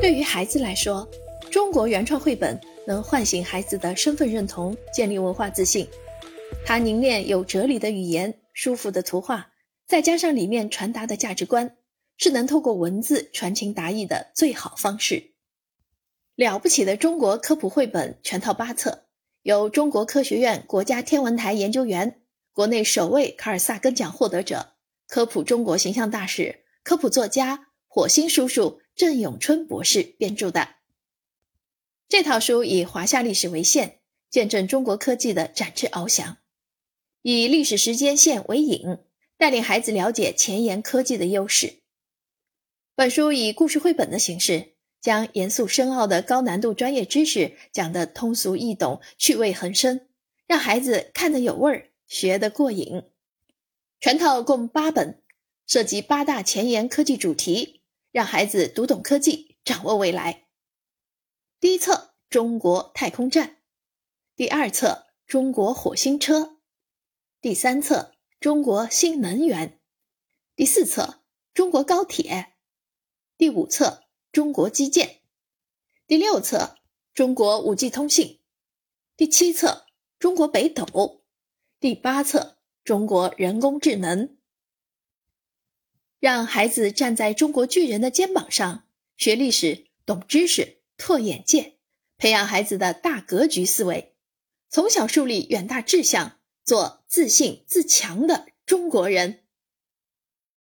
对于孩子来说，中国原创绘本能唤醒孩子的身份认同，建立文化自信。它凝练有哲理的语言，舒服的图画，再加上里面传达的价值观，是能透过文字传情达意的最好方式。了不起的中国科普绘本全套八册，由中国科学院国家天文台研究员、国内首位卡尔萨根奖获得者、科普中国形象大使、科普作家火星叔叔郑永春博士编著的。这套书以华夏历史为线，见证中国科技的展翅翱翔；以历史时间线为引，带领孩子了解前沿科技的优势。本书以故事绘本的形式，将严肃深奥的高难度专业知识讲得通俗易懂、趣味横生，让孩子看得有味儿，学得过瘾。全套共八本，涉及八大前沿科技主题，让孩子读懂科技，掌握未来。第一册中国太空站，第二册中国火星车，第三册中国新能源，第四册中国高铁，第五册中国基建，第六册中国五 G 通信，第七册中国北斗，第八册中国人工智能。让孩子站在中国巨人的肩膀上，学历史，懂知识。拓眼界，培养孩子的大格局思维，从小树立远大志向，做自信自强的中国人。